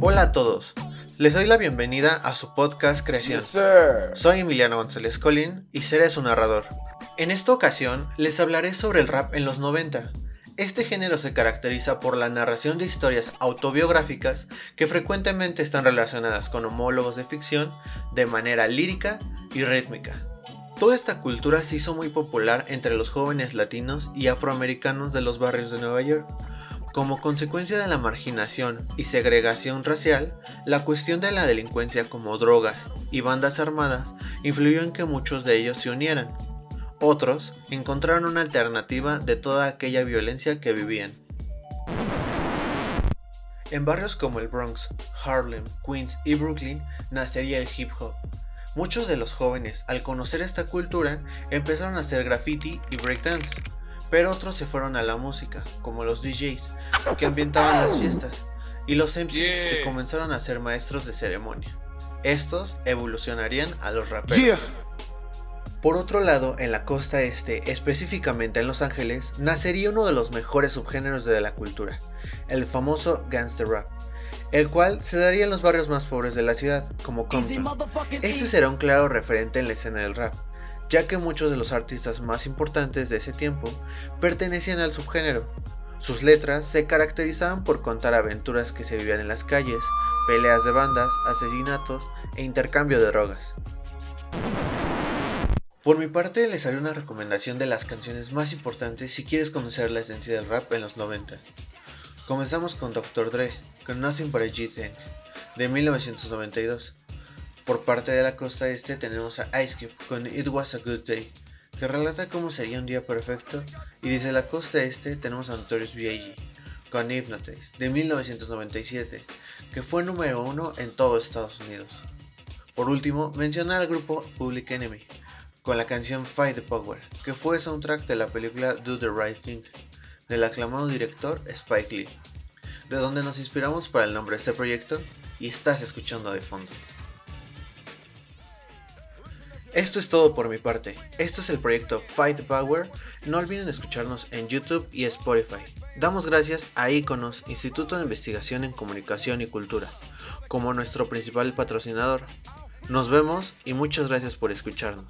Hola a todos, les doy la bienvenida a su podcast Creación. Soy Emiliano González Colín y seré su narrador. En esta ocasión les hablaré sobre el rap en los 90. Este género se caracteriza por la narración de historias autobiográficas que frecuentemente están relacionadas con homólogos de ficción de manera lírica y rítmica. Toda esta cultura se hizo muy popular entre los jóvenes latinos y afroamericanos de los barrios de Nueva York. Como consecuencia de la marginación y segregación racial, la cuestión de la delincuencia como drogas y bandas armadas influyó en que muchos de ellos se unieran. Otros encontraron una alternativa de toda aquella violencia que vivían. En barrios como el Bronx, Harlem, Queens y Brooklyn nacería el hip hop, Muchos de los jóvenes, al conocer esta cultura, empezaron a hacer graffiti y breakdance, pero otros se fueron a la música, como los DJs, que ambientaban las fiestas, y los MC, que comenzaron a ser maestros de ceremonia. Estos evolucionarían a los raperos. Por otro lado, en la costa este, específicamente en Los Ángeles, nacería uno de los mejores subgéneros de la cultura, el famoso gangster rap, el cual se daría en los barrios más pobres de la ciudad, como Compton. Este será un claro referente en la escena del rap, ya que muchos de los artistas más importantes de ese tiempo pertenecían al subgénero. Sus letras se caracterizaban por contar aventuras que se vivían en las calles, peleas de bandas, asesinatos e intercambio de drogas. Por mi parte les haré una recomendación de las canciones más importantes si quieres conocer la esencia del rap en los 90. Comenzamos con Dr. Dre, con Nothing But a G-Thing, de 1992. Por parte de la costa este tenemos a Ice Cube con It Was a Good Day, que relata cómo sería un día perfecto, y desde la costa este tenemos a Notorious B.I.G. con Hypnotize, de 1997, que fue número uno en todo Estados Unidos. Por último, menciona al grupo Public Enemy, con la canción Fight the Power, que fue soundtrack de la película Do the Right Thing, del aclamado director Spike Lee de donde nos inspiramos para el nombre de este proyecto y estás escuchando de fondo. Esto es todo por mi parte. Esto es el proyecto Fight Power. No olviden escucharnos en YouTube y Spotify. Damos gracias a Iconos, Instituto de Investigación en Comunicación y Cultura, como nuestro principal patrocinador. Nos vemos y muchas gracias por escucharnos.